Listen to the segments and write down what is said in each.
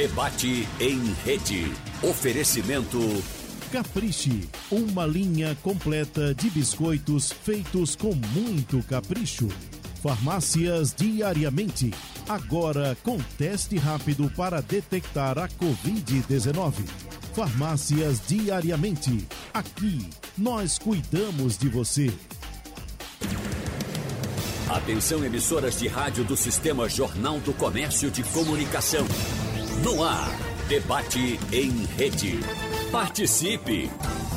Debate em rede. Oferecimento. Capriche, uma linha completa de biscoitos feitos com muito capricho. Farmácias diariamente. Agora com teste rápido para detectar a Covid-19. Farmácias diariamente. Aqui, nós cuidamos de você. Atenção, emissoras de rádio do Sistema Jornal do Comércio de Comunicação. No ar, debate em rede. Participe!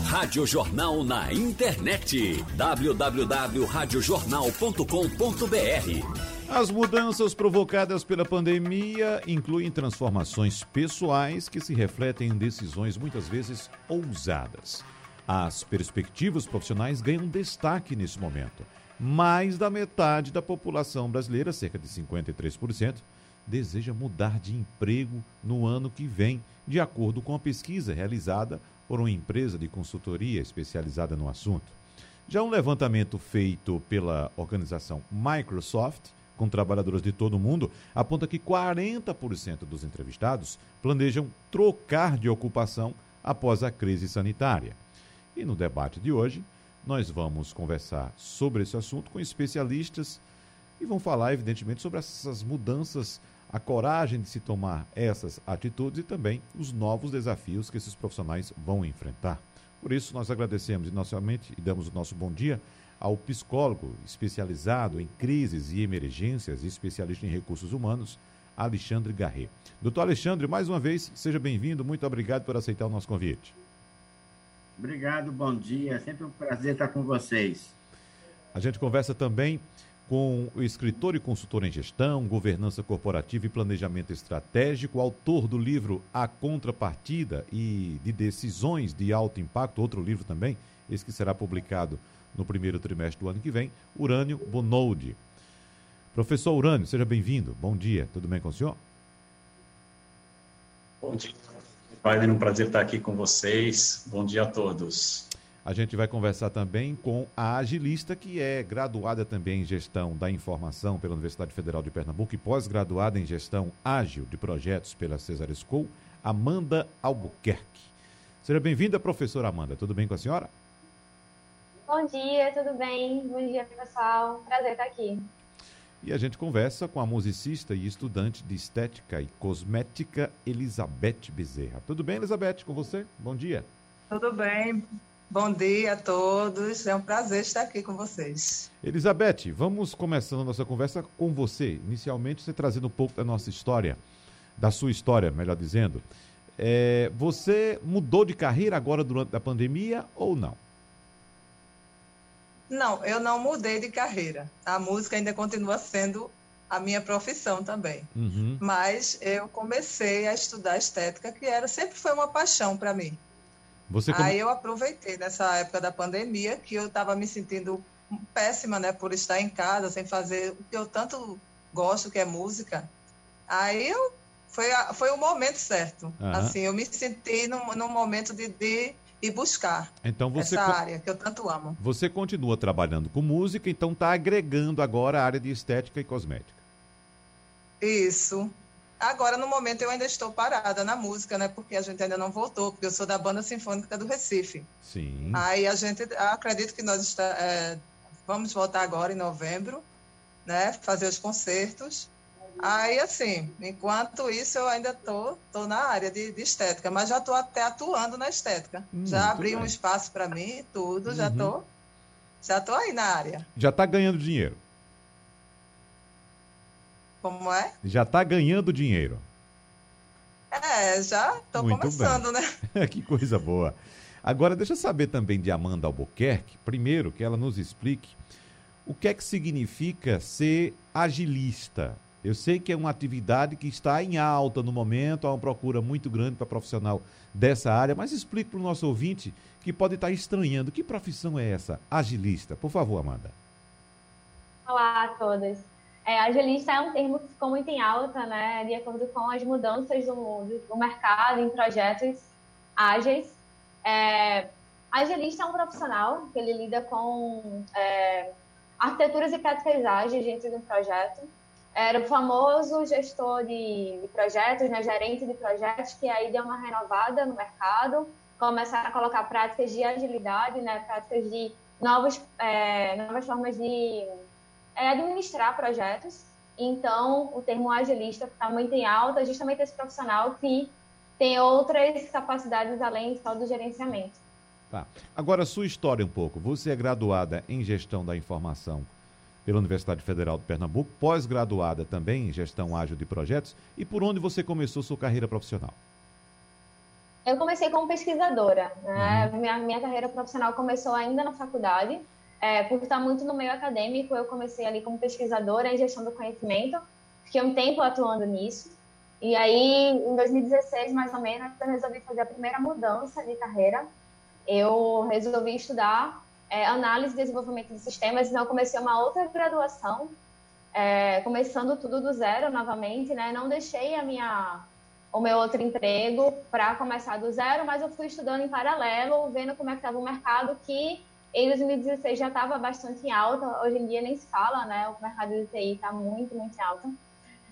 Rádio Jornal na internet. www.radiojornal.com.br As mudanças provocadas pela pandemia incluem transformações pessoais que se refletem em decisões muitas vezes ousadas. As perspectivas profissionais ganham destaque nesse momento. Mais da metade da população brasileira, cerca de 53%, deseja mudar de emprego no ano que vem, de acordo com a pesquisa realizada por uma empresa de consultoria especializada no assunto. Já um levantamento feito pela organização Microsoft, com trabalhadores de todo o mundo, aponta que 40% dos entrevistados planejam trocar de ocupação após a crise sanitária. E no debate de hoje, nós vamos conversar sobre esse assunto com especialistas e vamos falar, evidentemente, sobre essas mudanças, a coragem de se tomar essas atitudes e também os novos desafios que esses profissionais vão enfrentar. Por isso, nós agradecemos inicialmente e damos o nosso bom dia ao psicólogo especializado em crises e emergências e especialista em recursos humanos, Alexandre Garret. Doutor Alexandre, mais uma vez, seja bem-vindo. Muito obrigado por aceitar o nosso convite. Obrigado, bom dia. É sempre um prazer estar com vocês. A gente conversa também com o escritor e consultor em gestão, governança corporativa e planejamento estratégico, autor do livro A Contrapartida e de Decisões de Alto Impacto, outro livro também, esse que será publicado no primeiro trimestre do ano que vem, Urânio Bonoldi. Professor Urânio, seja bem-vindo. Bom dia, tudo bem com o senhor? Bom dia. Wagner, um prazer estar aqui com vocês. Bom dia a todos. A gente vai conversar também com a agilista, que é graduada também em gestão da informação pela Universidade Federal de Pernambuco e pós-graduada em gestão ágil de projetos pela Cesar School, Amanda Albuquerque. Seja bem-vinda, professora Amanda. Tudo bem com a senhora? Bom dia, tudo bem? Bom dia, pessoal. Prazer estar aqui. E a gente conversa com a musicista e estudante de estética e cosmética Elizabeth Bezerra. Tudo bem, Elizabeth, com você? Bom dia. Tudo bem. Bom dia a todos. É um prazer estar aqui com vocês. Elizabeth, vamos começando a nossa conversa com você. Inicialmente, você trazendo um pouco da nossa história, da sua história, melhor dizendo. É, você mudou de carreira agora durante a pandemia ou não? Não, eu não mudei de carreira. A música ainda continua sendo a minha profissão também. Uhum. Mas eu comecei a estudar estética, que era sempre foi uma paixão para mim. Você come... Aí eu aproveitei nessa época da pandemia que eu estava me sentindo péssima, né, por estar em casa sem fazer o que eu tanto gosto, que é música. Aí eu foi a, foi o momento certo. Uhum. Assim, eu me senti num, num momento de, de e buscar então você essa área que eu tanto amo. Você continua trabalhando com música, então está agregando agora a área de estética e cosmética. Isso. Agora, no momento, eu ainda estou parada na música, né? Porque a gente ainda não voltou, porque eu sou da Banda Sinfônica do Recife. Sim. Aí a gente, acredito que nós está, é, vamos voltar agora em novembro, né? Fazer os concertos. Aí, assim, enquanto isso, eu ainda tô, tô na área de, de estética, mas já estou até atuando na estética. Hum, já abri bem. um espaço para mim, tudo, uhum. já tô, já tô aí na área. Já está ganhando dinheiro? Como é? Já está ganhando dinheiro. É, já estou começando, bem. né? que coisa boa. Agora, deixa eu saber também de Amanda Albuquerque, primeiro que ela nos explique o que é que significa ser agilista. Eu sei que é uma atividade que está em alta no momento, há uma procura muito grande para profissional dessa área, mas explique para o nosso ouvinte que pode estar estranhando. Que profissão é essa? Agilista. Por favor, Amanda. Olá a todos. É, agilista é um termo que ficou muito em alta, né, de acordo com as mudanças do, mundo, do mercado em projetos ágeis. É, agilista é um profissional que ele lida com é, arquiteturas e práticas ágeis dentro de um projeto era o famoso gestor de, de, projetos, né, gerente de projetos, que aí deu uma renovada no mercado, começaram a colocar práticas de agilidade, né, práticas de novos, é, novas formas de é, administrar projetos. Então, o termo agilista está muito em alta, justamente esse profissional que tem outras capacidades além só do gerenciamento. Tá. Agora, sua história um pouco. Você é graduada em gestão da informação pela Universidade Federal de Pernambuco, pós-graduada também em gestão ágil de projetos. E por onde você começou sua carreira profissional? Eu comecei como pesquisadora. Né? Uhum. Minha, minha carreira profissional começou ainda na faculdade. É, por estar muito no meio acadêmico, eu comecei ali como pesquisadora em gestão do conhecimento. Fiquei um tempo atuando nisso. E aí, em 2016, mais ou menos, eu resolvi fazer a primeira mudança de carreira. Eu resolvi estudar é, análise e desenvolvimento de sistemas, então comecei uma outra graduação, é, começando tudo do zero novamente, né? Não deixei a minha o meu outro emprego para começar do zero, mas eu fui estudando em paralelo, vendo como é que estava o mercado, que em 2016 já estava bastante em alta, hoje em dia nem se fala, né? O mercado de TI está muito, muito em alta.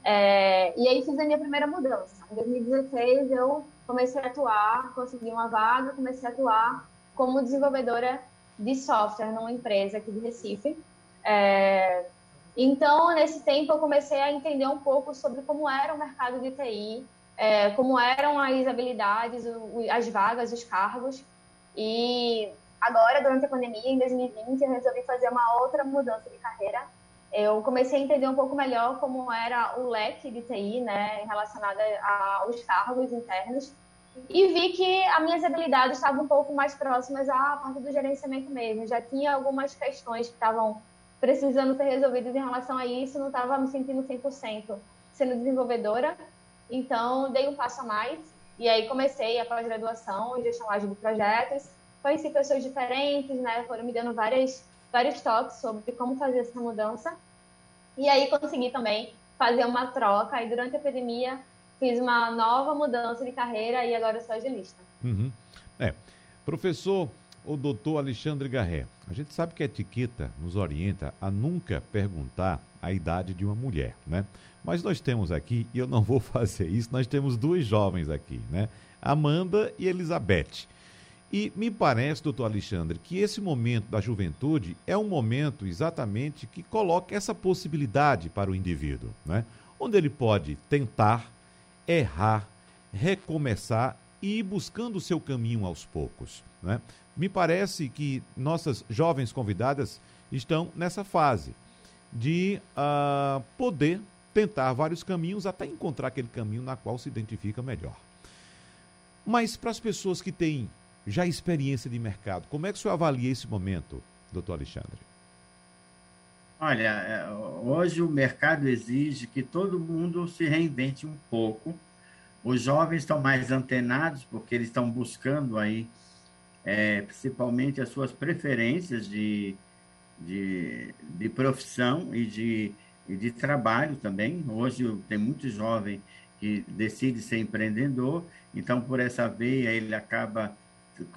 É, e aí fiz a minha primeira mudança. Em 2016 eu comecei a atuar, consegui uma vaga, comecei a atuar como desenvolvedora de software numa empresa aqui de Recife. É, então, nesse tempo, eu comecei a entender um pouco sobre como era o mercado de TI, é, como eram as habilidades, as vagas, os cargos. E agora, durante a pandemia, em 2020, eu resolvi fazer uma outra mudança de carreira. Eu comecei a entender um pouco melhor como era o leque de TI, né, relacionado aos cargos internos. E vi que as minhas habilidades estavam um pouco mais próximas à parte do gerenciamento mesmo. Já tinha algumas questões que estavam precisando ser resolvidas em relação a isso, não estava me sentindo 100% sendo desenvolvedora. Então, dei um passo a mais e aí comecei a pós-graduação em gestão ágil de projetos. Conheci pessoas diferentes, né? Foram me dando várias, vários toques sobre como fazer essa mudança. E aí consegui também fazer uma troca. E durante a pandemia fiz uma nova mudança de carreira e agora sou agilista. Uhum. É. Professor, o doutor Alexandre Garré, a gente sabe que a etiqueta nos orienta a nunca perguntar a idade de uma mulher, né? Mas nós temos aqui, e eu não vou fazer isso, nós temos duas jovens aqui, né? Amanda e Elizabeth. E me parece, doutor Alexandre, que esse momento da juventude é um momento exatamente que coloca essa possibilidade para o indivíduo, né? Onde ele pode tentar, errar, recomeçar e ir buscando o seu caminho aos poucos, né? Me parece que nossas jovens convidadas estão nessa fase de uh, poder tentar vários caminhos até encontrar aquele caminho na qual se identifica melhor. Mas para as pessoas que têm já experiência de mercado, como é que o senhor avalia esse momento, doutor Alexandre? Olha, é, hoje o mercado exige que todo mundo se reinvente um pouco. Os jovens estão mais antenados porque eles estão buscando aí, é, principalmente as suas preferências de, de, de profissão e de e de trabalho também. Hoje tem muito jovem que decide ser empreendedor, então por essa veia ele acaba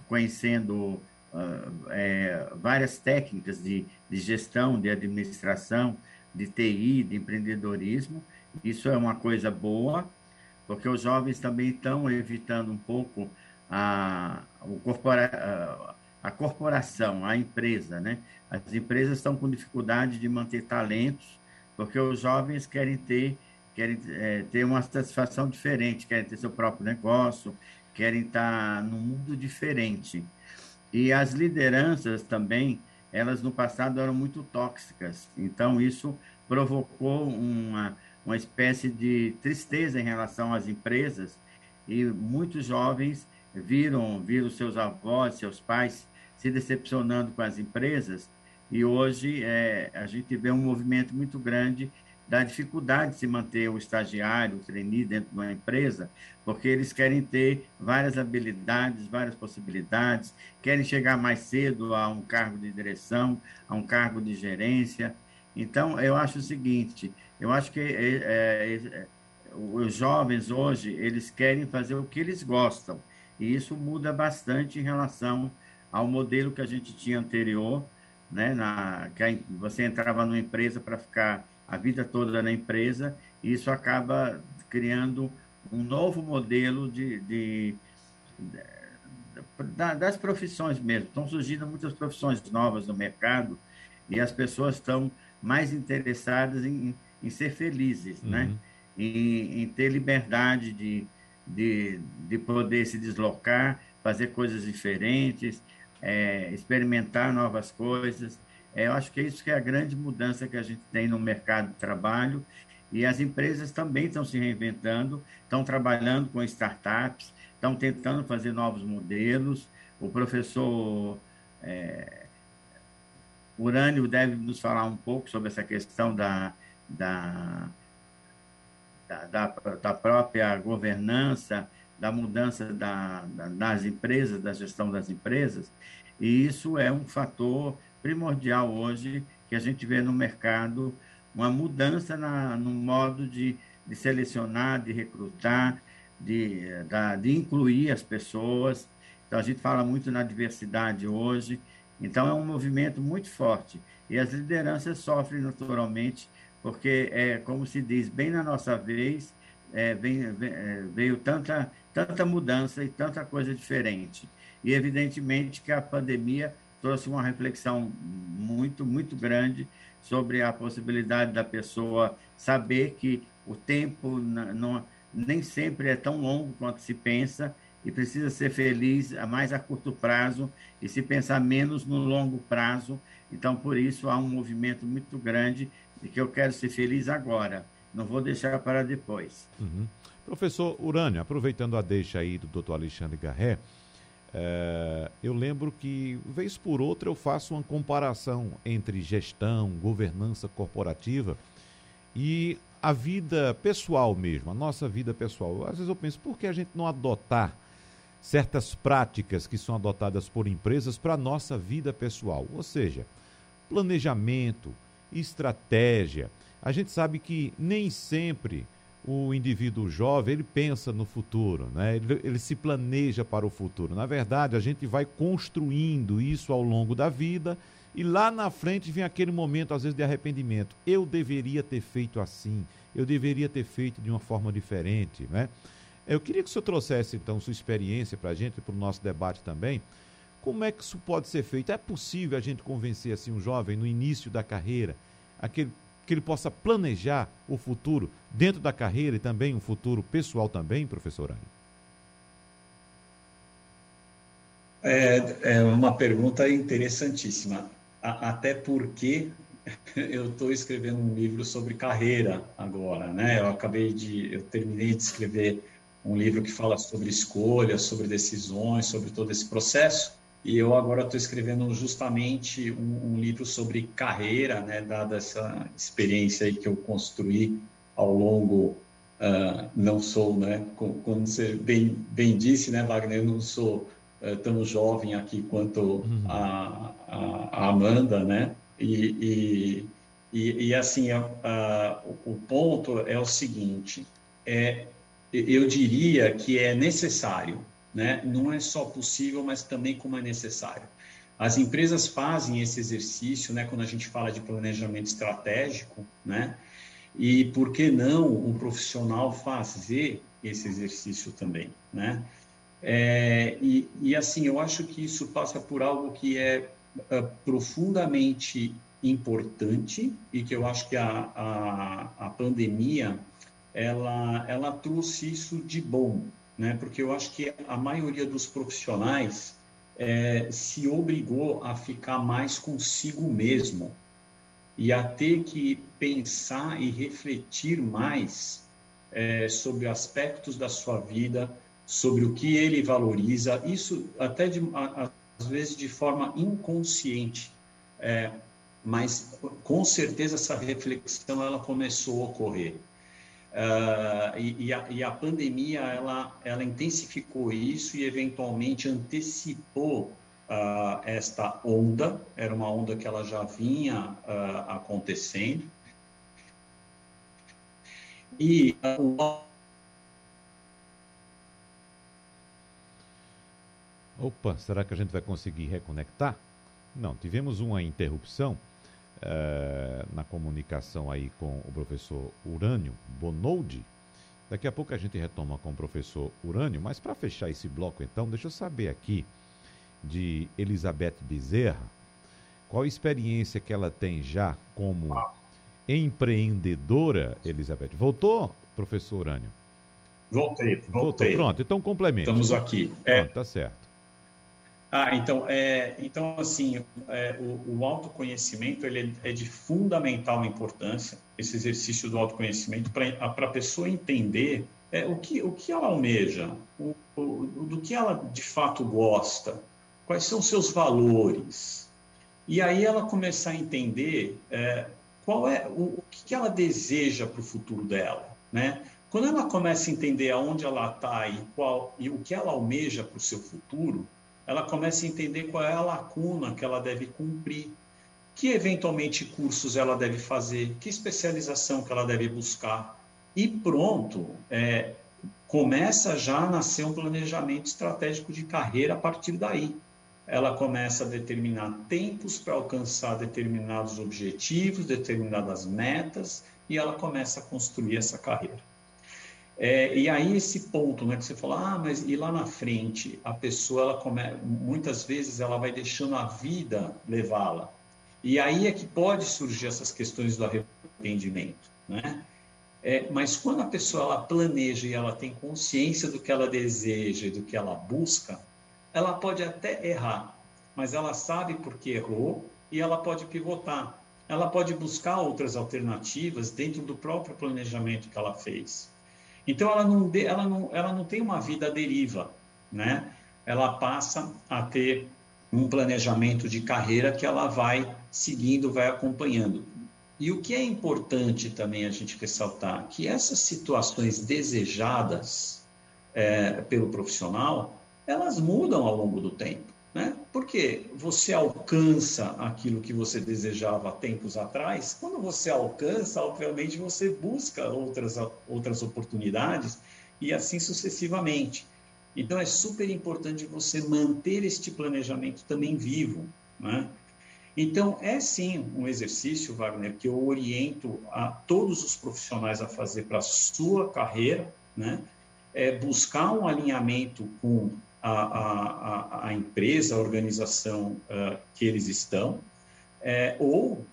conhecendo uh, é, várias técnicas de, de gestão, de administração, de TI, de empreendedorismo. Isso é uma coisa boa, porque os jovens também estão evitando um pouco a, o corpora, a, a corporação, a empresa. Né? As empresas estão com dificuldade de manter talentos porque os jovens querem ter querem é, ter uma satisfação diferente, querem ter seu próprio negócio, querem estar num mundo diferente. E as lideranças também, elas no passado eram muito tóxicas. Então isso provocou uma uma espécie de tristeza em relação às empresas e muitos jovens viram viram seus avós, seus pais se decepcionando com as empresas e hoje é, a gente vê um movimento muito grande da dificuldade de se manter o estagiário, o trainee dentro de uma empresa, porque eles querem ter várias habilidades, várias possibilidades, querem chegar mais cedo a um cargo de direção, a um cargo de gerência. Então, eu acho o seguinte, eu acho que é, é, é os jovens hoje, eles querem fazer o que eles gostam, e isso muda bastante em relação ao modelo que a gente tinha anterior, né? Na, que você entrava numa empresa para ficar a vida toda na empresa, e isso acaba criando um novo modelo de, de, de das profissões mesmo. Estão surgindo muitas profissões novas no mercado e as pessoas estão mais interessadas em, em ser felizes, né? uhum. né? Em, em, ter liberdade de, de, de poder se deslocar, fazer coisas diferentes, é, experimentar novas coisas. É, eu acho que é isso que é a grande mudança que a gente tem no mercado de trabalho e as empresas também estão se reinventando, estão trabalhando com startups, estão tentando fazer novos modelos. O professor é, Urânio deve nos falar um pouco sobre essa questão da, da, da, da própria governança, da mudança da, da, das empresas, da gestão das empresas, e isso é um fator primordial hoje que a gente vê no mercado, uma mudança na, no modo de, de selecionar, de recrutar, de, da, de incluir as pessoas. Então, a gente fala muito na diversidade hoje. Então, é um movimento muito forte. E as lideranças sofrem naturalmente, porque, é como se diz, bem na nossa vez, é, vem, vem, é, veio tanta, tanta mudança e tanta coisa diferente. E, evidentemente, que a pandemia trouxe uma reflexão muito, muito grande sobre a possibilidade da pessoa saber que o tempo não, nem sempre é tão longo quanto se pensa e precisa ser feliz mais a curto prazo e se pensar menos no longo prazo. Então, por isso, há um movimento muito grande de que eu quero ser feliz agora, não vou deixar para depois. Uhum. Professor Urânio, aproveitando a deixa aí do doutor Alexandre Garré, é, eu lembro que, vez por outra, eu faço uma comparação entre gestão, governança corporativa e a vida pessoal mesmo, a nossa vida pessoal. Às vezes eu penso, por que a gente não adotar certas práticas que são adotadas por empresas para a nossa vida pessoal? Ou seja, planejamento, estratégia. A gente sabe que nem sempre o indivíduo jovem ele pensa no futuro, né? ele, ele se planeja para o futuro. Na verdade, a gente vai construindo isso ao longo da vida e lá na frente vem aquele momento, às vezes, de arrependimento. Eu deveria ter feito assim, eu deveria ter feito de uma forma diferente, né? Eu queria que o senhor trouxesse, então, sua experiência para a gente, para o nosso debate também. Como é que isso pode ser feito? É possível a gente convencer, assim, um jovem no início da carreira, aquele, que ele possa planejar o futuro dentro da carreira e também um futuro pessoal também, professor É, é uma pergunta interessantíssima até porque eu estou escrevendo um livro sobre carreira agora, né? Eu acabei de, eu terminei de escrever um livro que fala sobre escolhas, sobre decisões, sobre todo esse processo. E eu agora estou escrevendo justamente um, um, livro sobre carreira, né? Dada essa experiência aí que eu construí ao longo, uh, não sou, né? Como você bem, bem disse, né, Wagner? Eu não sou uh, tão jovem aqui quanto uhum. a, a, Amanda, né? E, e, e, e assim, a, a, o ponto é o seguinte, é, eu diria que é necessário, né? Não é só possível, mas também como é necessário. As empresas fazem esse exercício, né? Quando a gente fala de planejamento estratégico, né? E por que não um profissional fazer esse exercício também, né? É, e, e assim, eu acho que isso passa por algo que é uh, profundamente importante e que eu acho que a, a, a pandemia ela, ela trouxe isso de bom, né? Porque eu acho que a maioria dos profissionais é, se obrigou a ficar mais consigo mesmo e a ter que pensar e refletir mais é, sobre aspectos da sua vida, sobre o que ele valoriza, isso até de, às vezes de forma inconsciente, é, mas com certeza essa reflexão ela começou a ocorrer. Uh, e, a, e, a, pandemia ela, ela intensificou isso e eventualmente antecipou uh, esta onda, era uma onda que ela já vinha uh, acontecendo. E Opa, será que a gente vai conseguir reconectar? Não, tivemos uma interrupção, uh, na comunicação aí com o professor Urânio Bonoldi. Daqui a pouco a gente retoma com o professor Urânio, mas para fechar esse bloco então, deixa eu saber aqui de Elizabeth Bezerra, qual a experiência que ela tem já como empreendedora, Elizabeth? Voltou, professor Urânio? Voltei, voltei. Voltou, pronto, então complemento. Estamos aqui. É. Pronto, tá certo. Ah, então, é, então assim, é, o, o, autoconhecimento ele é, de fundamental importância, esse exercício do autoconhecimento, para a pessoa entender é, o, que, o que ela almeja, o, o, do que ela de fato gosta, quais são seus valores. E aí ela começar a entender é, qual é o, o que ela deseja para o futuro dela, né? Quando ela começa a entender aonde ela está e e o que ela almeja para o seu futuro, ela começa a entender qual é a lacuna que ela deve cumprir, que eventualmente cursos ela deve fazer, que especialização que ela deve buscar. E pronto, é, começa já a nascer um planejamento estratégico de carreira a partir daí. Ela começa a determinar tempos para alcançar determinados objetivos, determinadas metas, e ela começa a construir essa carreira. É, e aí esse ponto, né, que você falou, ah, mas e lá na frente a pessoa, ela come... muitas vezes ela vai deixando a vida levá-la. E aí é que pode surgir essas questões do arrependimento, né? É, mas quando a pessoa ela planeja e ela tem consciência do que ela deseja e do que ela busca, ela pode até errar, mas ela sabe por que errou e ela pode pivotar. Ela pode buscar outras alternativas dentro do próprio planejamento que ela fez. Então, ela não, ela não, ela não tem uma vida deriva, né? Ela passa a ter um planejamento de carreira que ela vai seguindo, vai acompanhando. E o que é importante também a gente ressaltar que essas situações desejadas é, pelo profissional, elas mudam ao longo do tempo. Né? Porque você alcança aquilo que você desejava tempos atrás, quando você alcança, obviamente você busca outras, outras oportunidades e assim sucessivamente. Então é super importante você manter este planejamento também vivo. Né? Então é sim um exercício, Wagner, que eu oriento a todos os profissionais a fazer para a sua carreira, né? É buscar um alinhamento com a, a, a empresa, a organização uh, que eles estão, é, ou uh,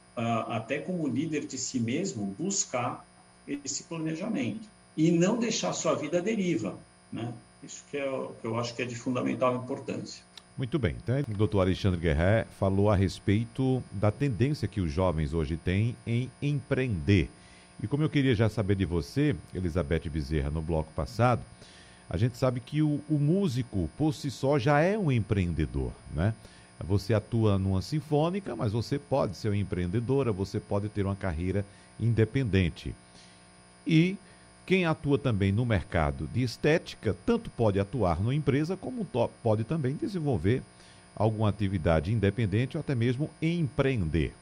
até como líder de si mesmo, buscar esse planejamento e não deixar sua vida à deriva. Né? Isso que, é, que eu acho que é de fundamental importância. Muito bem. Então, o doutor Alexandre Guerré falou a respeito da tendência que os jovens hoje têm em empreender. E como eu queria já saber de você, Elizabeth Bezerra, no bloco passado, a gente sabe que o, o músico, por si só, já é um empreendedor, né? Você atua numa sinfônica, mas você pode ser uma empreendedora, você pode ter uma carreira independente. E quem atua também no mercado de estética, tanto pode atuar numa empresa, como pode também desenvolver alguma atividade independente ou até mesmo empreender.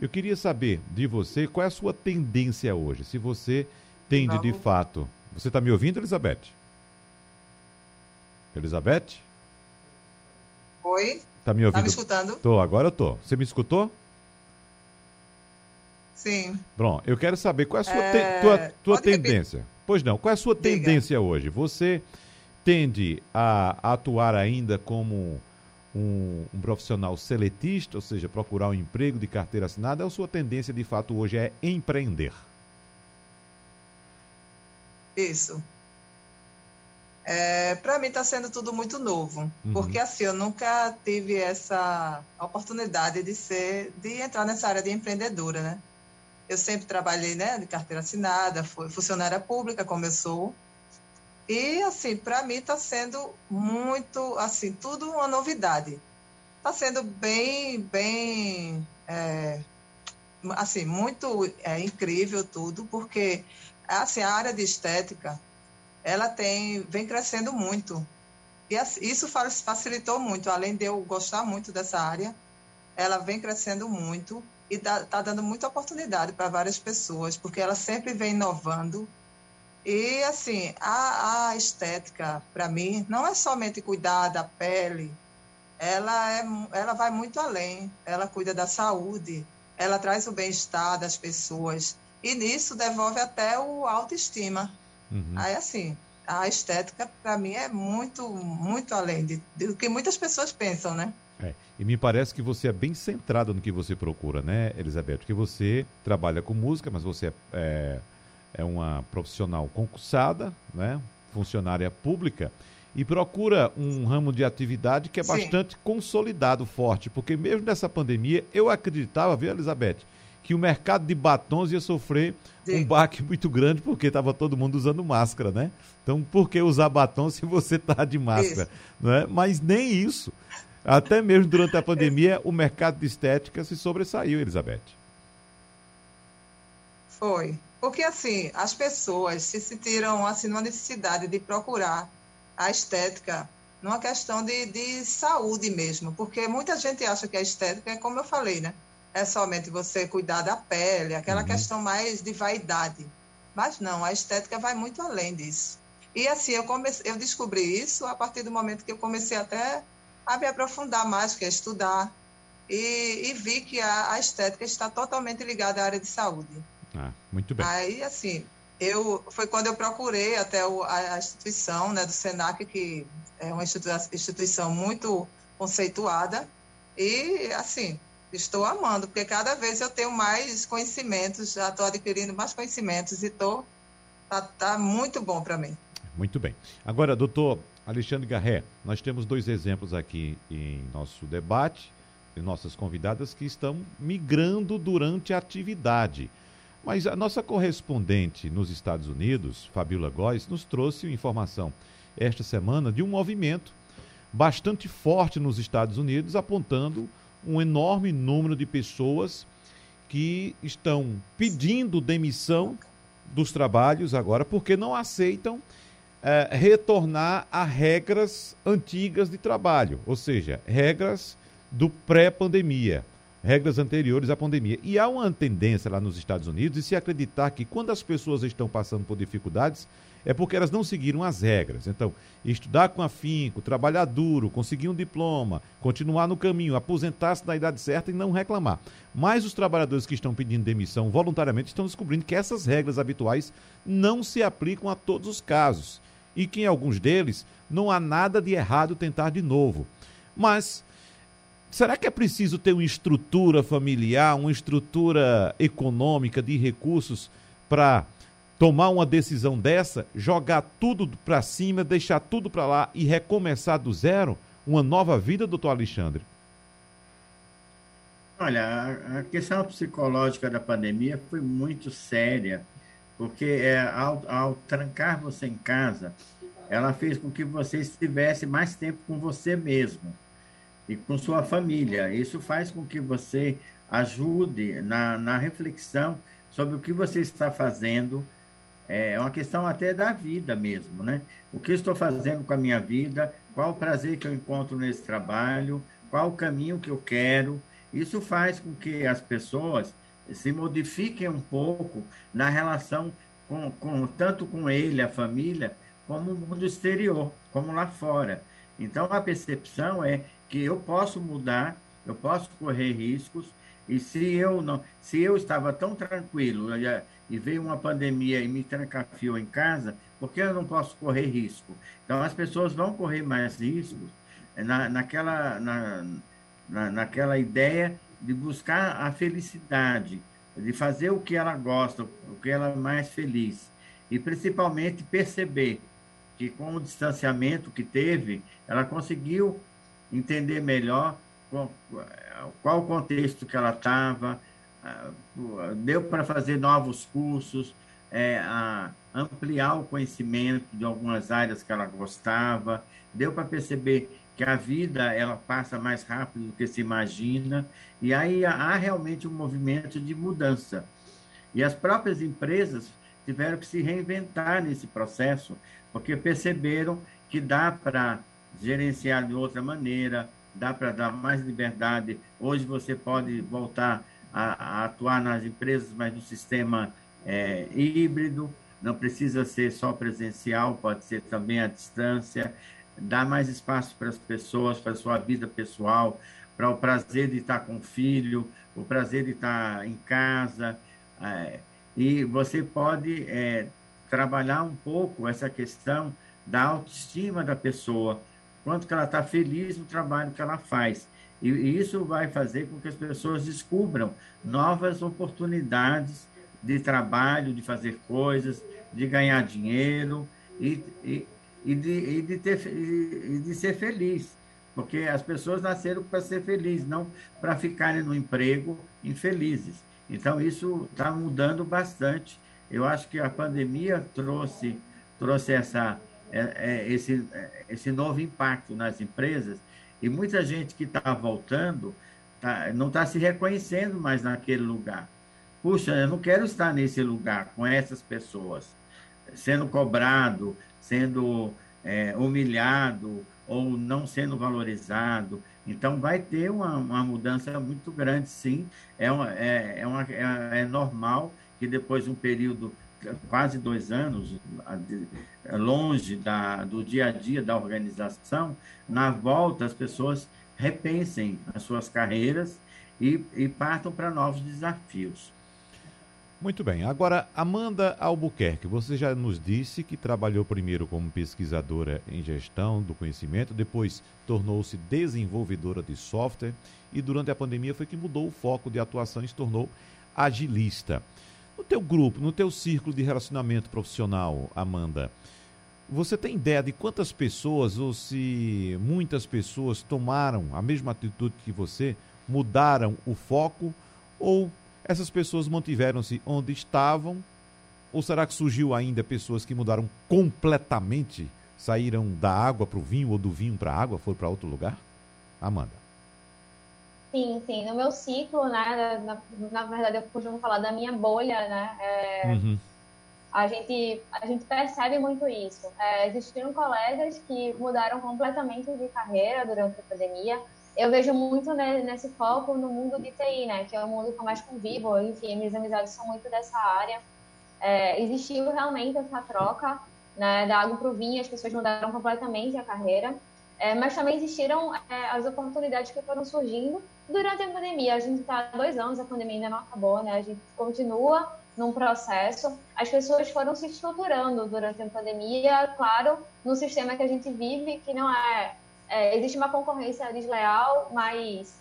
Eu queria saber de você qual é a sua tendência hoje, se você tende de fato. Você está me ouvindo, Elizabeth? Elizabeth? Oi? Tá me ouvindo? Tá me escutando? Tô, agora eu tô. Você me escutou? Sim. Pronto, eu quero saber qual é a sua, é... te, tua, tua tendência. Repetir. Pois não, qual é a sua Diga. tendência hoje? Você tende a atuar ainda como um, um, profissional seletista, ou seja, procurar um emprego de carteira assinada, ou a sua tendência de fato hoje é empreender? Isso. É, para mim está sendo tudo muito novo, uhum. porque assim eu nunca tive essa oportunidade de ser, de entrar nessa área de empreendedora, né? Eu sempre trabalhei, né, de carteira assinada, fui funcionária pública, sou, e assim para mim está sendo muito, assim, tudo uma novidade. Está sendo bem, bem, é, assim, muito é, incrível tudo, porque assim a área de estética ela tem vem crescendo muito. E isso facilitou muito, além de eu gostar muito dessa área, ela vem crescendo muito e está tá dando muita oportunidade para várias pessoas, porque ela sempre vem inovando. E, assim, a, a estética, para mim, não é somente cuidar da pele, ela, é, ela vai muito além. Ela cuida da saúde, ela traz o bem-estar das pessoas e nisso devolve até o autoestima. Uhum. Aí, assim, a estética, para mim, é muito, muito além de, do que muitas pessoas pensam, né? É, e me parece que você é bem centrada no que você procura, né, Elizabeth? Porque você trabalha com música, mas você é, é, é uma profissional concursada, né? Funcionária pública e procura um ramo de atividade que é Sim. bastante consolidado, forte, porque mesmo nessa pandemia eu acreditava, viu, Elizabeth, que o mercado de batons ia sofrer Sim. um baque muito grande porque estava todo mundo usando máscara, né? Então, por que usar batom se você está de máscara? Não é? Mas nem isso. Até mesmo durante a pandemia, o mercado de estética se sobressaiu, Elizabeth. Foi. Porque, assim, as pessoas se sentiram, assim, numa necessidade de procurar a estética numa questão de, de saúde mesmo. Porque muita gente acha que a estética é como eu falei, né? É somente você cuidar da pele, aquela uhum. questão mais de vaidade. Mas não, a estética vai muito além disso. E assim, eu, comecei, eu descobri isso a partir do momento que eu comecei até a me aprofundar mais, que é estudar, e, e vi que a, a, estética está totalmente ligada à área de saúde. Ah, muito bem. Aí, assim, eu, foi quando eu procurei até o, a, a, instituição né, do SENAC, que é uma instituição muito conceituada, e, assim, estou amando, porque cada vez eu tenho mais conhecimentos, já estou adquirindo mais conhecimentos e estou tá, tá muito bom para mim. Muito bem. Agora, doutor Alexandre Garré, nós temos dois exemplos aqui em nosso debate, de nossas convidadas que estão migrando durante a atividade. Mas a nossa correspondente nos Estados Unidos, Fabiola Góes, nos trouxe informação esta semana de um movimento bastante forte nos Estados Unidos, apontando um enorme número de pessoas que estão pedindo demissão dos trabalhos agora porque não aceitam é, retornar a regras antigas de trabalho, ou seja, regras do pré-pandemia, regras anteriores à pandemia. E há uma tendência lá nos Estados Unidos de se acreditar que quando as pessoas estão passando por dificuldades, é porque elas não seguiram as regras. Então, estudar com afinco, trabalhar duro, conseguir um diploma, continuar no caminho, aposentar-se na idade certa e não reclamar. Mas os trabalhadores que estão pedindo demissão voluntariamente estão descobrindo que essas regras habituais não se aplicam a todos os casos e que em alguns deles não há nada de errado tentar de novo. Mas será que é preciso ter uma estrutura familiar, uma estrutura econômica de recursos para tomar uma decisão dessa, jogar tudo para cima, deixar tudo para lá e recomeçar do zero, uma nova vida, doutor Alexandre? Olha, a questão psicológica da pandemia foi muito séria, porque é, ao, ao trancar você em casa, ela fez com que você estivesse mais tempo com você mesmo e com sua família. Isso faz com que você ajude na, na reflexão sobre o que você está fazendo, é uma questão até da vida mesmo, né? O que estou fazendo com a minha vida, qual o prazer que eu encontro nesse trabalho, qual o caminho que eu quero. Isso faz com que as pessoas se modifiquem um pouco na relação com, com tanto com ele, a família, como o mundo exterior, como lá fora. Então a percepção é que eu posso mudar, eu posso correr riscos, e se eu não, se eu estava tão tranquilo, e veio uma pandemia e me trancafiou em casa, por que eu não posso correr risco? Então, as pessoas vão correr mais riscos na, naquela, na, na, naquela ideia de buscar a felicidade, de fazer o que ela gosta, o que ela é mais feliz. E, principalmente, perceber que, com o distanciamento que teve, ela conseguiu entender melhor qual, qual o contexto que ela estava, deu para fazer novos cursos, é, ampliar o conhecimento de algumas áreas que ela gostava, deu para perceber que a vida ela passa mais rápido do que se imagina, e aí há realmente um movimento de mudança. E as próprias empresas tiveram que se reinventar nesse processo, porque perceberam que dá para gerenciar de outra maneira, dá para dar mais liberdade. Hoje você pode voltar a, a atuar nas empresas, mas no sistema é, híbrido, não precisa ser só presencial, pode ser também à distância, dar mais espaço para as pessoas, para a sua vida pessoal, para o prazer de estar com o filho, o prazer de estar em casa. É, e você pode é, trabalhar um pouco essa questão da autoestima da pessoa, quanto que ela está feliz no trabalho que ela faz. E, isso vai fazer com que as pessoas descubram novas oportunidades de trabalho, de fazer coisas, de ganhar dinheiro e, e, e, de, e, de, ter, e de ser feliz. Porque as pessoas nasceram para ser felizes, não para ficarem no emprego infelizes. Então, isso está mudando bastante. Eu acho que a pandemia trouxe, trouxe essa, é, é, esse, é, esse novo impacto nas empresas e muita gente que está voltando tá, não está se reconhecendo mais naquele lugar. Puxa, eu não quero estar nesse lugar com essas pessoas, sendo cobrado, sendo é, humilhado ou não sendo valorizado. Então, vai ter uma, uma mudança muito grande, sim. É, uma, é, é, uma, é, é normal que depois de um período quase dois anos longe da, do dia a dia da organização, na volta as pessoas repensem as suas carreiras e, e partam para novos desafios. Muito bem. Agora, Amanda Albuquerque, você já nos disse que trabalhou primeiro como pesquisadora em gestão do conhecimento, depois tornou-se desenvolvedora de software e durante a pandemia foi que mudou o foco de atuação e se tornou agilista. No teu grupo, no teu círculo de relacionamento profissional, Amanda, você tem ideia de quantas pessoas ou se muitas pessoas tomaram a mesma atitude que você, mudaram o foco ou essas pessoas mantiveram-se onde estavam? Ou será que surgiu ainda pessoas que mudaram completamente, saíram da água para o vinho ou do vinho para a água, foram para outro lugar? Amanda. Sim, sim. No meu ciclo, né, na, na verdade eu costumo falar da minha bolha, né, é, uhum. a, gente, a gente percebe muito isso. É, existiram colegas que mudaram completamente de carreira durante a pandemia. Eu vejo muito né, nesse foco no mundo de TI, né, que é o mundo que eu mais convivo, enfim, minhas amizades são muito dessa área. É, existiu realmente essa troca né, da água para o vinho, as pessoas mudaram completamente a carreira. É, mas também existiram é, as oportunidades que foram surgindo durante a pandemia. A gente está há dois anos, a pandemia ainda não acabou, né? A gente continua num processo. As pessoas foram se estruturando durante a pandemia, claro, no sistema que a gente vive, que não é, é existe uma concorrência desleal, mas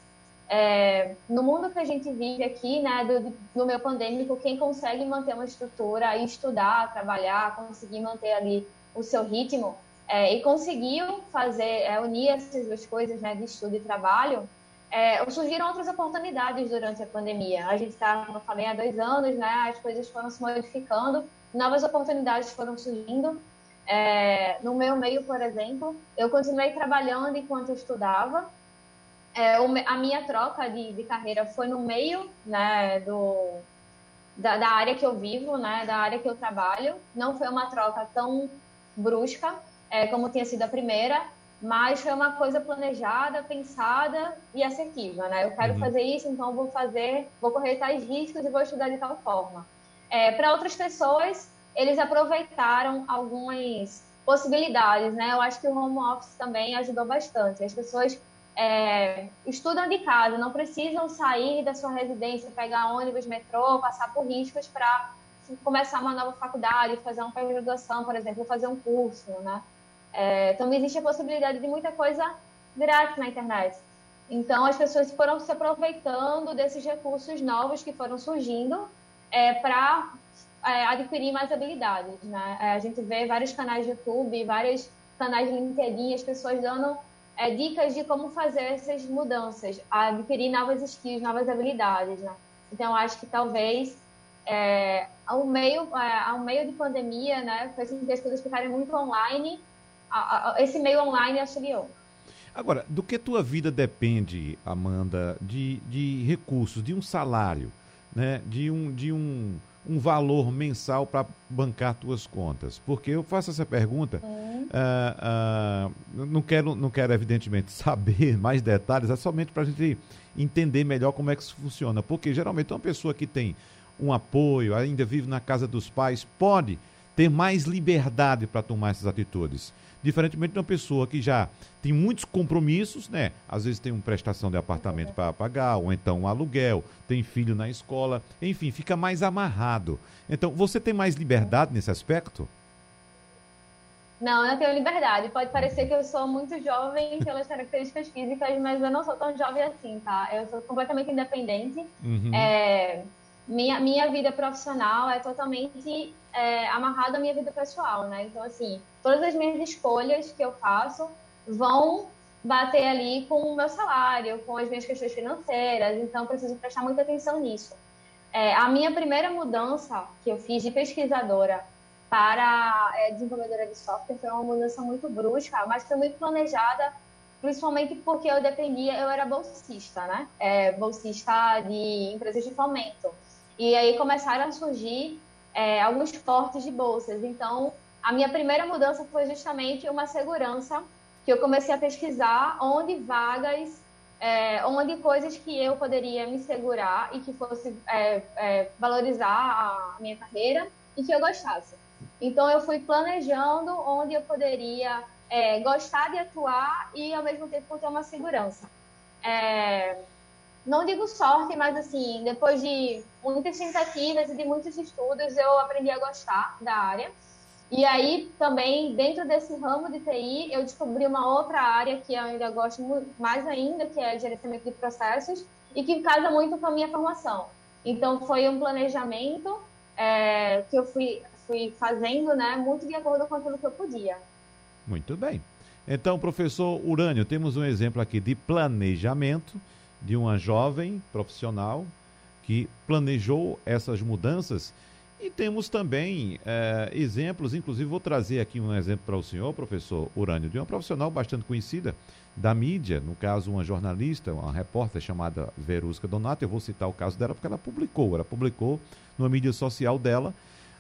é, no mundo que a gente vive aqui, né, do, do meu pandêmico, quem consegue manter uma estrutura e estudar, trabalhar, conseguir manter ali o seu ritmo, é, e conseguiu fazer, é, unir essas duas coisas, né, de estudo e trabalho, é, surgiram outras oportunidades durante a pandemia. A gente está, como eu falei, há dois anos, né, as coisas foram se modificando, novas oportunidades foram surgindo. É, no meu meio, por exemplo, eu continuei trabalhando enquanto estudava. É, a minha troca de, de, carreira foi no meio né, do, da, da área que eu vivo, né, da área que eu trabalho. Não foi uma troca tão brusca, é, como tinha sido a primeira, mas foi uma coisa planejada, pensada e assertiva, né? Eu quero uhum. fazer isso, então vou fazer, vou correr tais riscos e vou estudar de tal forma. É, Para outras pessoas, eles aproveitaram algumas possibilidades, né? Eu acho que o home office também ajudou bastante. As pessoas é, estudam de casa, não precisam sair da sua residência, pegar ônibus, metrô, passar por riscos para começar uma nova faculdade, fazer uma pós-graduação, por exemplo, fazer um curso, né? É, então, existe a possibilidade de muita coisa grátis na internet. Então, as pessoas foram se aproveitando desses recursos novos que foram surgindo é, para é, adquirir mais habilidades. Né? É, a gente vê vários canais de YouTube, vários canais de LinkedIn, as pessoas dando é, dicas de como fazer essas mudanças, adquirir novas skills, novas habilidades. Né? Então, acho que talvez é, ao meio, é, ao meio de pandemia, né, fez com que as coisas ficarem muito online a, a, esse meio online auxiliou. Agora, do que tua vida depende, Amanda, de, de recursos, de um salário, né? de, um, de um, um valor mensal para bancar tuas contas? Porque eu faço essa pergunta, uhum. uh, uh, não, quero, não quero, evidentemente, saber mais detalhes, é somente para a gente entender melhor como é que isso funciona. Porque geralmente uma pessoa que tem um apoio, ainda vive na casa dos pais, pode ter mais liberdade para tomar essas atitudes Diferentemente de uma pessoa que já tem muitos compromissos, né? Às vezes tem uma prestação de apartamento para pagar, ou então um aluguel, tem filho na escola, enfim, fica mais amarrado. Então, você tem mais liberdade nesse aspecto? Não, eu não tenho liberdade. Pode parecer que eu sou muito jovem pelas características físicas, mas eu não sou tão jovem assim, tá? Eu sou completamente independente. Uhum. É, minha, minha vida profissional é totalmente é, amarrada à minha vida pessoal, né? Então, assim, todas as minhas escolhas que eu faço vão bater ali com o meu salário, com as minhas questões financeiras, então preciso prestar muita atenção nisso. É, a minha primeira mudança que eu fiz de pesquisadora para é, desenvolvedora de software foi uma mudança muito brusca, mas foi muito planejada, principalmente porque eu dependia, eu era bolsista, né? É, bolsista de empresas de fomento. E aí começaram a surgir é, alguns portes de bolsas. Então, a minha primeira mudança foi justamente uma segurança, que eu comecei a pesquisar onde vagas, é, onde coisas que eu poderia me segurar e que fosse é, é valorizar a minha carreira e que eu gostasse. Então, eu fui planejando onde eu poderia é, gostar de atuar e, ao mesmo tempo, ter uma segurança. Não digo sorte, mas, assim, depois de muitas tentativas e de muitos estudos, eu aprendi a gostar da área. E aí, também, dentro desse ramo de TI, eu descobri uma outra área que eu ainda gosto mais ainda, que é gerenciamento de processos, e que casa muito com a minha formação. Então, foi um planejamento é, que eu fui fui fazendo, né, muito de acordo com aquilo que eu podia. Muito bem. Então, professor Urânio, temos um exemplo aqui de planejamento de uma jovem profissional que planejou essas mudanças. E temos também é, exemplos, inclusive vou trazer aqui um exemplo para o senhor, professor Urânio, de uma profissional bastante conhecida da mídia, no caso uma jornalista, uma repórter chamada Verusca Donato, eu vou citar o caso dela porque ela publicou, ela publicou numa mídia social dela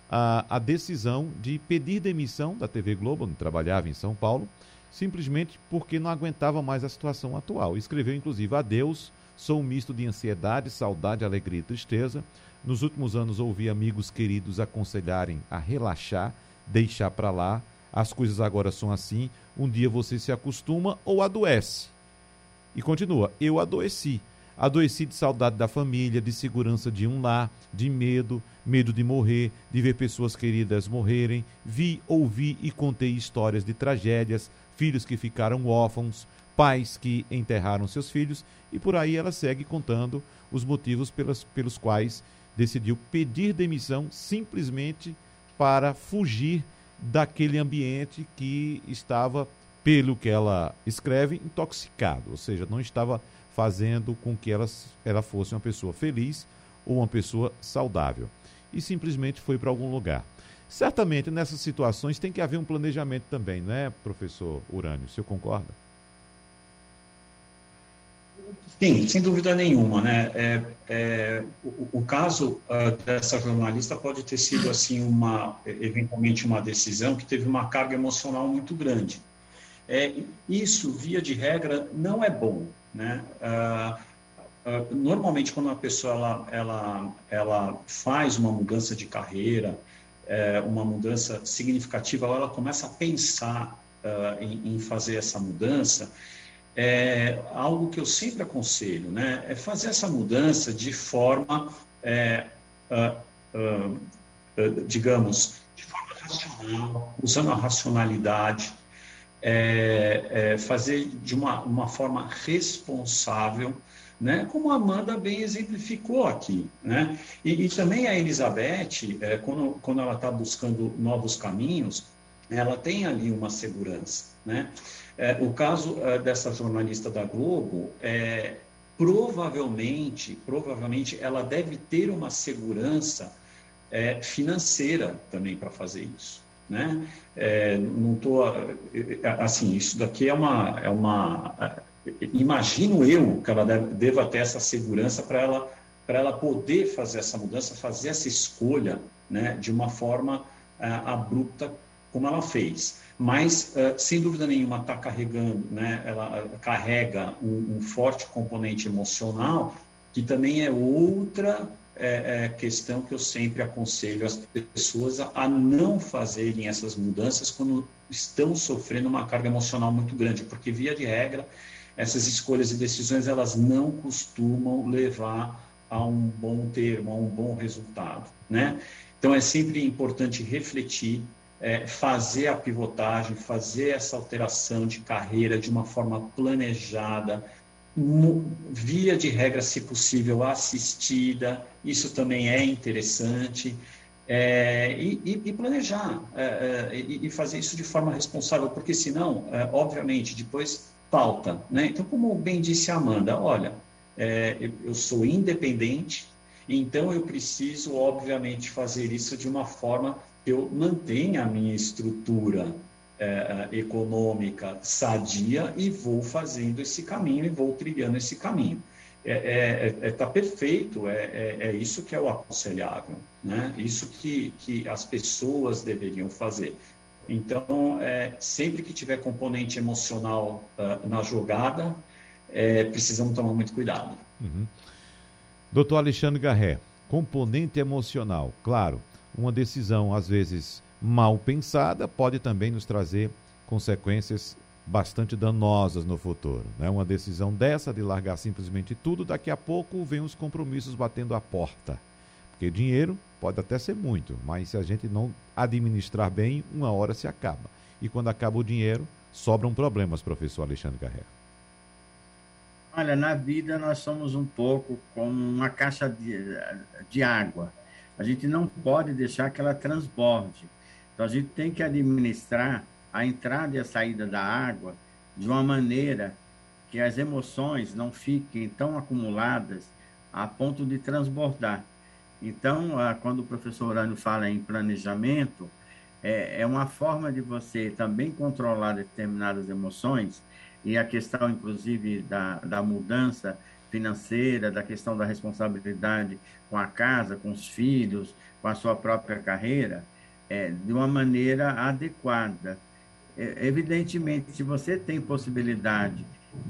a, a decisão de pedir demissão da TV Globo, onde trabalhava em São Paulo, simplesmente porque não aguentava mais a situação atual. Escreveu inclusive: Adeus, sou um misto de ansiedade, saudade, alegria e tristeza. Nos últimos anos ouvi amigos queridos aconselharem a relaxar, deixar para lá. As coisas agora são assim. Um dia você se acostuma ou adoece. E continua: Eu adoeci. Adoeci de saudade da família, de segurança de um lar, de medo, medo de morrer, de ver pessoas queridas morrerem. Vi, ouvi e contei histórias de tragédias, filhos que ficaram órfãos, pais que enterraram seus filhos, e por aí ela segue contando os motivos pelas, pelos quais decidiu pedir demissão simplesmente para fugir daquele ambiente que estava, pelo que ela escreve, intoxicado, ou seja, não estava fazendo com que ela, ela fosse uma pessoa feliz ou uma pessoa saudável. E simplesmente foi para algum lugar. Certamente nessas situações tem que haver um planejamento também, não é, professor Urânio? O senhor concorda? Sim, sem dúvida nenhuma, né? É, é, o, o, caso uh, dessa jornalista pode ter sido assim uma, eventualmente uma decisão que teve uma carga emocional muito grande. É, isso, via de regra, não é bom, né? Uh, uh, normalmente, quando uma pessoa ela, ela, ela faz uma mudança de carreira, é, uma mudança significativa, ela começa a pensar uh, em, em, fazer essa mudança, é algo que eu sempre aconselho, né? É fazer essa mudança de forma, é, digamos, de forma racional, usando a racionalidade, é, é, fazer de uma, uma forma responsável, né, como a Amanda bem exemplificou aqui. Né? E, e também a Elizabeth, é, quando, quando ela está buscando novos caminhos, ela tem ali uma segurança. Né? É, o caso é, dessa jornalista da Globo, é, provavelmente, provavelmente ela deve ter uma segurança é, financeira também para fazer isso né? É, não tô assim, isso daqui é uma é uma imagino eu que ela deva ter essa segurança para ela para ela poder fazer essa mudança, fazer essa escolha, né, de uma forma é, abrupta como ela fez. Mas, uh, sem dúvida nenhuma, está carregando, né, ela carrega um, um, forte componente emocional, que também é outra é, é, questão que eu sempre aconselho as pessoas a, a, não fazerem essas mudanças quando estão sofrendo uma carga emocional muito grande, porque via de regra essas escolhas e decisões elas não costumam levar a um bom termo, a um bom resultado, né? Então é sempre importante refletir, é, fazer a pivotagem, fazer essa alteração de carreira de uma forma planejada, via de regra, se possível, assistida, isso também é interessante, é, e, e, planejar, é, é e, fazer isso de forma responsável, porque senão, é, obviamente, depois falta. Né? Então, como bem disse a Amanda, olha, é, eu, sou independente, então eu preciso, obviamente, fazer isso de uma forma que eu mantenha a minha estrutura é, é, econômica sadia e vou fazendo esse caminho e vou trilhando esse caminho. Está é, é, é tá perfeito, é, é, isso que é o aconselhável, né? isso que, que as pessoas deveriam fazer. Então, sempre que tiver componente emocional uh, na jogada, precisamos tomar muito cuidado. Uhum. Doutor Alexandre Garré, componente emocional, claro, uma decisão às vezes mal pensada pode também nos trazer consequências bastante danosas no futuro. Né? Uma decisão dessa de largar simplesmente tudo, daqui a pouco vem os compromissos batendo a porta. Porque dinheiro pode até ser muito, mas se a gente não administrar bem, uma hora se acaba. E quando acaba o dinheiro, sobram problemas, professor Alexandre Garré. Olha, na vida nós somos um pouco como uma caixa de, de água. A gente não pode deixar que ela transborde. Então, a gente tem que administrar a entrada e a saída da água de uma maneira que as emoções não fiquem tão acumuladas a ponto de transbordar. Então, quando o professor Urânio fala em planejamento, é, é uma forma de você também controlar determinadas emoções e a questão, inclusive, da, da mudança financeira, da questão da responsabilidade com a casa, com os filhos, com a sua própria carreira, é, de uma maneira adequada. É, evidentemente, se você tem possibilidade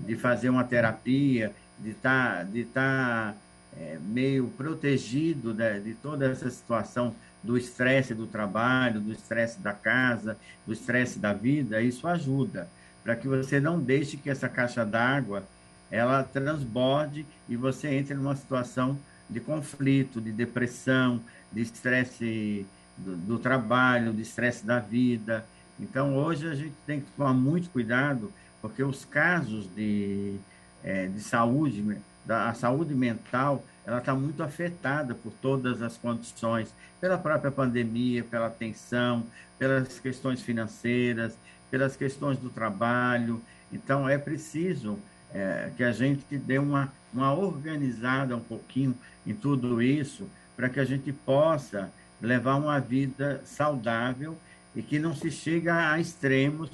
de fazer uma terapia, de estar tá, de tá, é, meio protegido de, de toda essa situação do estresse do trabalho, do estresse da casa, do estresse da vida, isso ajuda para que você não deixe que essa caixa d'água ela transborde e você entre numa situação de conflito, de depressão, de estresse do, do trabalho, do estresse da vida. Então, hoje a gente tem que tomar muito cuidado, porque os casos de, é, de saúde, da, a saúde mental, ela está muito afetada por todas as condições, pela própria pandemia, pela tensão, pelas questões financeiras, pelas questões do trabalho. Então, é preciso é, que a gente dê uma, uma organizada um pouquinho em tudo isso, para que a gente possa levar uma vida saudável e que não se chega a extremos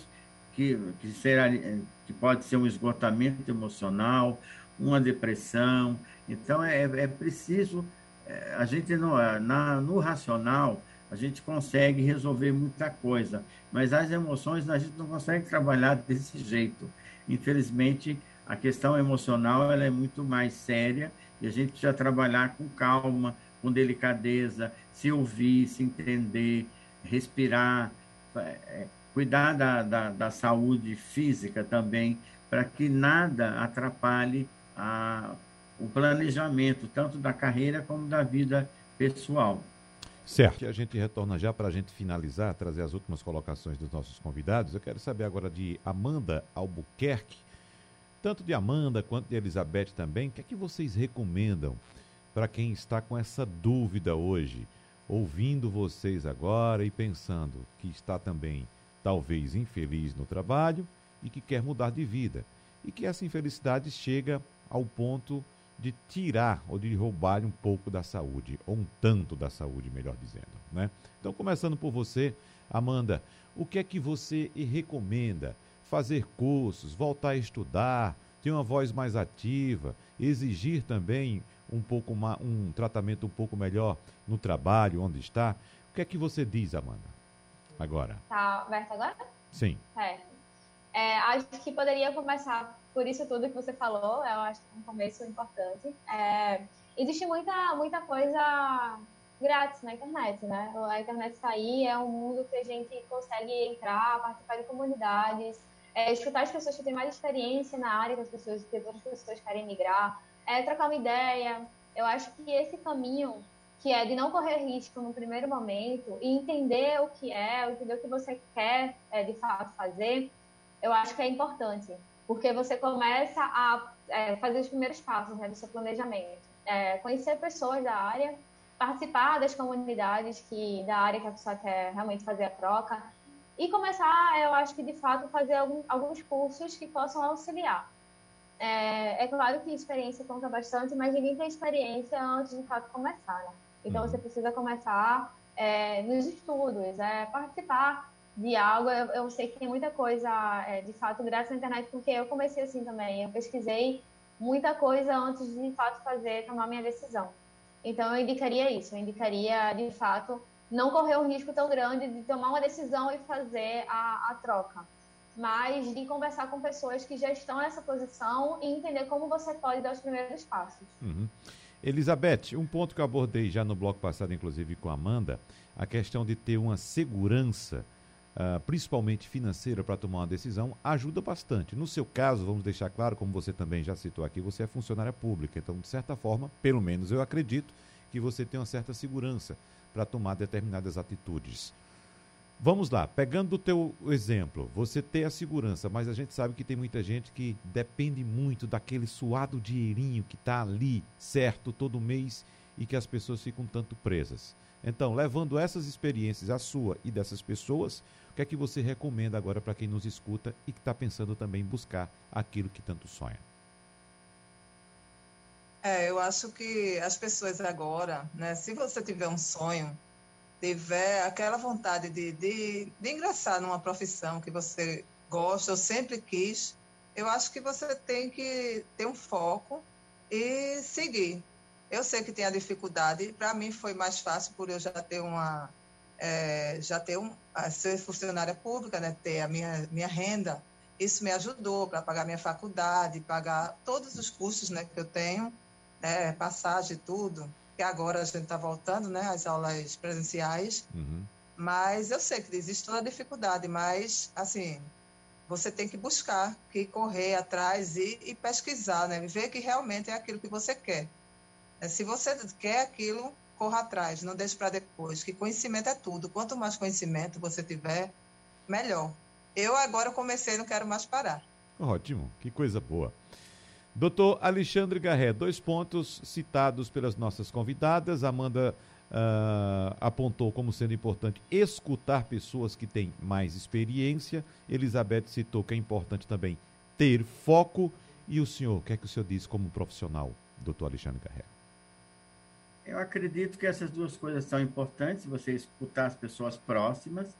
que, que, será, que pode ser um esgotamento emocional, uma depressão. Então, é, é preciso, é, a gente no, na, no racional, a gente consegue resolver muita coisa, mas as emoções a gente não consegue trabalhar desse jeito. Infelizmente, a questão emocional ela é muito mais séria e a gente precisa trabalhar com calma, com delicadeza, se ouvir, se entender, respirar, é, cuidar da, da, da, saúde física também, para que nada atrapalhe a, o planejamento, tanto da carreira como da vida pessoal. Certo. A gente retorna já para a gente finalizar, trazer as últimas colocações dos nossos convidados. Eu quero saber agora de Amanda Albuquerque, tanto de Amanda quanto de Elizabeth também. O que é que vocês recomendam para quem está com essa dúvida hoje, ouvindo vocês agora e pensando que está também talvez infeliz no trabalho e que quer mudar de vida e que essa infelicidade chega ao ponto de tirar ou de roubar um pouco da saúde, ou um tanto da saúde, melhor dizendo, né? Então, começando por você, Amanda, o que é que você recomenda? Fazer cursos, voltar a estudar, ter uma voz mais ativa, exigir também um pouco um tratamento um pouco melhor no trabalho, onde está. O que é que você diz, Amanda? Agora. Tá aberto agora? Sim. É. é, acho que poderia começar por isso tudo que você falou, eu acho é um começo importante. É, existe muita, muita coisa grátis na internet, né? A internet está aí, é um mundo que a gente consegue entrar, participar de comunidades, é, escutar as pessoas que têm mais experiência na área, que as pessoas, que outras pessoas querem migrar, é, trocar uma ideia. Eu acho que esse caminho, que é de não correr risco no primeiro momento e entender o que é, entender o que você quer é, de fato fazer, eu acho que é importante, porque você começa a é, fazer os primeiros passos né, do seu planejamento, é, conhecer pessoas da área participar das comunidades que da área que a pessoa quer realmente fazer a troca e começar, eu acho que de fato fazer algum, alguns cursos que possam auxiliar. É, é, claro que experiência conta bastante, mas ninguém tem experiência antes de fato começar, né? Então uhum. você precisa começar é, nos estudos, é, participar de algo. Eu, eu, sei que tem muita coisa, é, de fato, graças à internet, porque eu comecei assim também. Eu pesquisei muita coisa antes de, de fato fazer, tomar minha decisão. Então, eu indicaria isso, eu indicaria, de fato, não correr um risco tão grande de tomar uma decisão e fazer a, a troca, mas de conversar com pessoas que já estão nessa posição e entender como você pode dar os primeiros passos. Uhum. Elizabeth, um ponto que eu abordei já no bloco passado, inclusive com a Amanda, a questão de ter uma segurança uh, principalmente financeira, para tomar uma decisão, ajuda bastante. No seu caso, vamos deixar claro, como você também já citou aqui, você é funcionária pública, então, de certa forma, pelo menos eu acredito que você tem uma certa segurança para tomar determinadas atitudes. Vamos lá, pegando o teu exemplo, você tem a segurança, mas a gente sabe que tem muita gente que depende muito daquele suado dinheirinho que está ali, certo, todo mês, e que as pessoas ficam tanto presas. Então, levando essas experiências, a sua e dessas pessoas, o que é que você recomenda agora para quem nos escuta e que está pensando também em buscar aquilo que tanto sonha? É, eu acho que as pessoas agora, né, se você tiver um sonho, tiver aquela vontade de, de, de ingressar numa profissão que você gosta ou sempre quis, eu acho que você tem que ter um foco e seguir. Eu sei que tem a dificuldade, para mim foi mais fácil por eu já ter uma é, já ter um, ser funcionária pública, né, ter a minha, minha renda, isso me ajudou para pagar minha faculdade, pagar todos os custos né, que eu tenho, né, passagem, tudo, que agora a gente está voltando né, às aulas presenciais, uhum. mas eu sei que existe toda a dificuldade, mas, assim, você tem que buscar, que correr atrás e, e pesquisar, né, ver que realmente é aquilo que você quer. Se você quer aquilo, corra atrás, não deixe para depois, que conhecimento é tudo. Quanto mais conhecimento você tiver, melhor. Eu agora comecei, não quero mais parar. Ótimo, que coisa boa. Doutor Alexandre Garré, dois pontos citados pelas nossas convidadas. Amanda uh, apontou como sendo importante escutar pessoas que têm mais experiência. Elizabeth citou que é importante também ter foco. E o senhor, o que é que o senhor diz como profissional, doutor Alexandre Garré? Eu acredito que essas duas coisas são importantes, você escutar as pessoas próximas,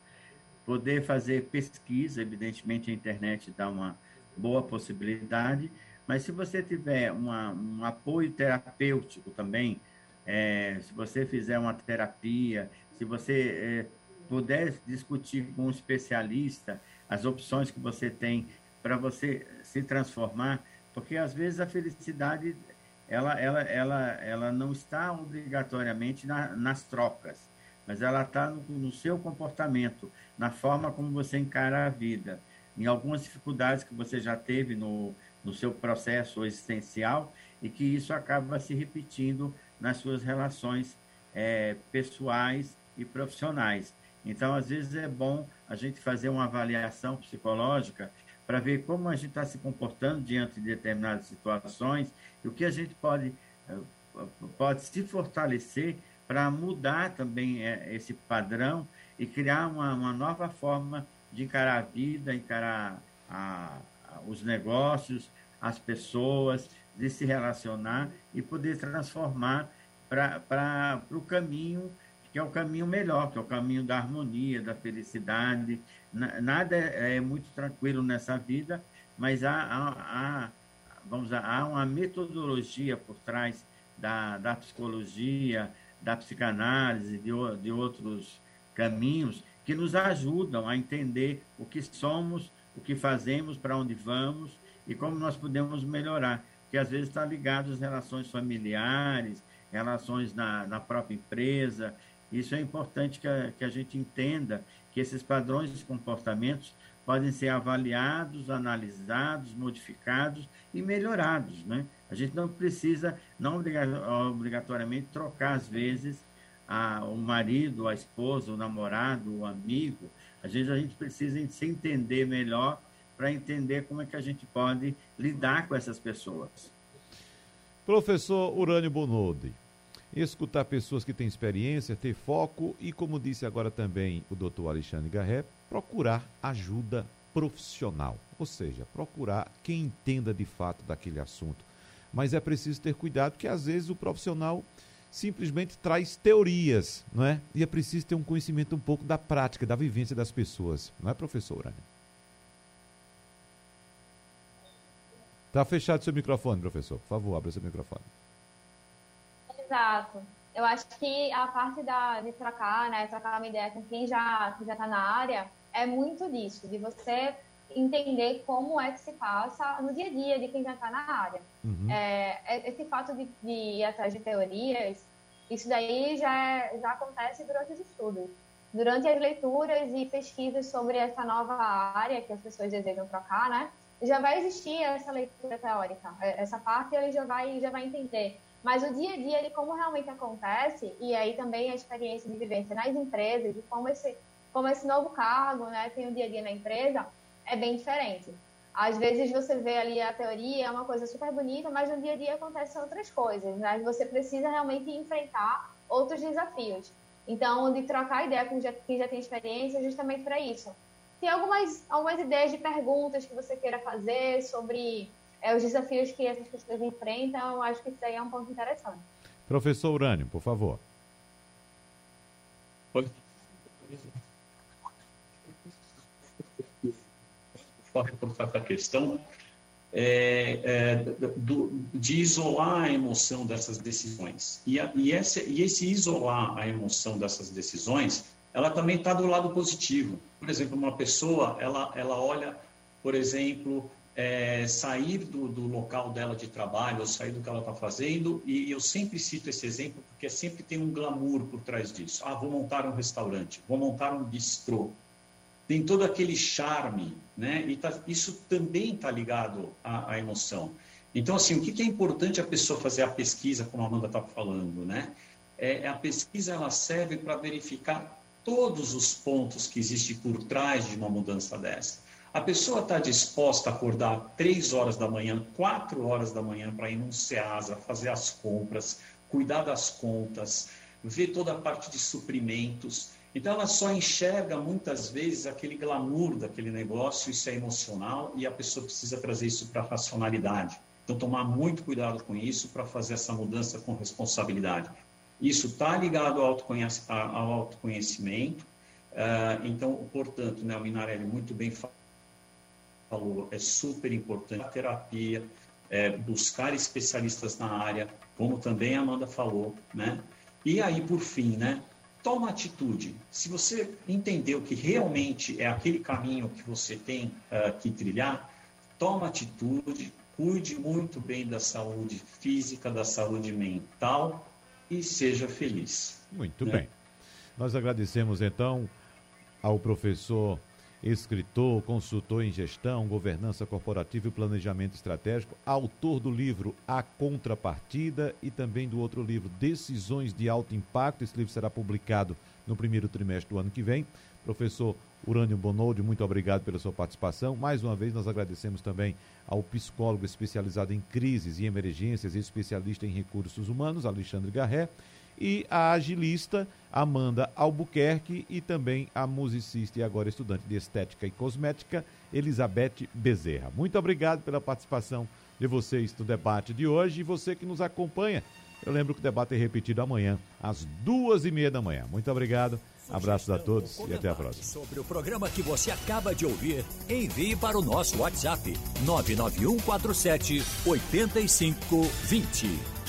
poder fazer pesquisa, evidentemente a internet dá uma boa possibilidade, mas se você tiver uma, um apoio terapêutico também, é, se você fizer uma terapia, se você é, puder discutir com um especialista as opções que você tem para você se transformar, porque às vezes a felicidade ela, ela, ela, ela não está obrigatoriamente na, nas trocas, mas ela está no, no, seu comportamento, na forma como você encara a vida, em algumas dificuldades que você já teve no, no seu processo existencial e que isso acaba se repetindo nas suas relações é, pessoais e profissionais. Então, às vezes é bom a gente fazer uma avaliação psicológica para ver como a gente está se comportando diante de determinadas situações e o que a gente pode, eh, pode se fortalecer para mudar também eh, esse padrão e criar uma, uma nova forma de encarar a vida, encarar a, a, os negócios, as pessoas, de se relacionar e poder transformar para o caminho que é o caminho melhor, que é o caminho da harmonia, da felicidade. Nada é, é muito tranquilo nessa vida, mas há, há, há vamos dizer, há uma metodologia por trás da, da psicologia, da psicanálise, de, de outros caminhos que nos ajudam a entender o que somos, o que fazemos, para onde vamos e como nós podemos melhorar. que às vezes está ligado às relações familiares, relações na, na própria empresa. Isso é importante que a, que a gente entenda que esses padrões de comportamentos podem ser avaliados, analisados, modificados e melhorados. Né? A gente não precisa, não obrigatoriamente, trocar, às vezes, a, o marido, a esposa, o namorado, o amigo. Às vezes a gente precisa se entender melhor para entender como é que a gente pode lidar com essas pessoas. Professor Urânio Bonodi, escutar pessoas que têm experiência, ter foco e, como disse agora também o doutor Alexandre Garré, procurar ajuda profissional, ou seja, procurar quem entenda de fato daquele assunto. Mas é preciso ter cuidado, porque às vezes o profissional simplesmente traz teorias, não é? E é preciso ter um conhecimento um pouco da prática, da vivência das pessoas, não é, professora? Está fechado seu microfone, professor. Por favor, abra seu microfone. Exato. Eu acho que a parte da, de trocar, né, trocar uma ideia com quem já já está na área é muito disso, de você entender como é que se passa no dia a dia de quem já está na área. Uhum. É, é, esse fato de, de, ir atrás de teorias, isso daí já, já acontece durante os estudos. Durante as leituras e pesquisas sobre essa nova área que as pessoas desejam trocar, né? já vai existir essa leitura teórica, é, essa parte ele já vai, já vai entender. Mas o dia a dia, ele como realmente acontece, e aí também a experiência de vivência nas empresas, de como esse, como esse novo cargo né, tem o dia a dia na empresa, é bem diferente. Às vezes você vê ali a teoria, é uma coisa super bonita, mas no dia a dia acontecem outras coisas, né? Você precisa realmente enfrentar outros desafios. Então, de trocar ideia com quem já tem experiência, justamente para isso tem algumas, algumas ideias de perguntas que você queira fazer sobre é, os desafios que essas pessoas enfrentam? Eu acho que isso aí é um ponto interessante. Professor Urânio, por favor. Oi. Essa questão é, é, do, de isolar a emoção dessas decisões. E, a, e, esse, e esse isolar a emoção dessas decisões ela também está do lado positivo. Por exemplo, uma pessoa, ela, ela olha, por exemplo, é, sair do, do, local dela de trabalho, ou sair do que ela está fazendo, e eu sempre cito esse exemplo porque sempre tem um glamour por trás disso. Ah, vou montar um restaurante, vou montar um bistrô. Tem todo aquele charme, né? E tá, isso também está ligado à, à, emoção. Então, assim, o que, que é importante a pessoa fazer a pesquisa, como a Amanda está falando, né? É, a pesquisa ela serve para verificar todos os pontos que existem por trás de uma mudança dessa. A pessoa está disposta a acordar três horas da manhã, quatro horas da manhã para ir num SEASA, fazer as compras, cuidar das contas, ver toda a parte de suprimentos. Então ela só enxerga muitas vezes aquele glamour daquele negócio, isso é emocional e a pessoa precisa trazer isso para a racionalidade. Então tomar muito cuidado com isso para fazer essa mudança com responsabilidade. Isso está ligado ao, ao autoconhecimento. Uh, então, portanto, né, o Minarelli muito bem falou, é super importante a terapia, é, buscar especialistas na área, como também a Amanda falou, né? E aí, por fim, né? Toma atitude. Se você entendeu que realmente é aquele caminho que você tem uh, que trilhar, toma atitude, cuide muito bem da saúde física, da saúde mental e seja feliz. Muito né? bem. Nós agradecemos então ao professor, escritor, consultor em gestão, governança corporativa e planejamento estratégico, autor do livro A Contrapartida e também do outro livro Decisões de Alto Impacto. Esse livro será publicado no primeiro trimestre do ano que vem. Professor Urânio Bonoldi, muito obrigado pela sua participação. Mais uma vez, nós agradecemos também ao psicólogo especializado em crises e emergências e especialista em recursos humanos, Alexandre Garré, e a agilista Amanda Albuquerque e também a musicista e agora estudante de estética e cosmética, Elizabeth Bezerra. Muito obrigado pela participação de vocês no debate de hoje e você que nos acompanha. Eu lembro que o debate é repetido amanhã, às duas e meia da manhã. Muito obrigado. Abraços a todos e até a próxima. Sobre o programa que você acaba de ouvir, envie para o nosso WhatsApp 99147 8520.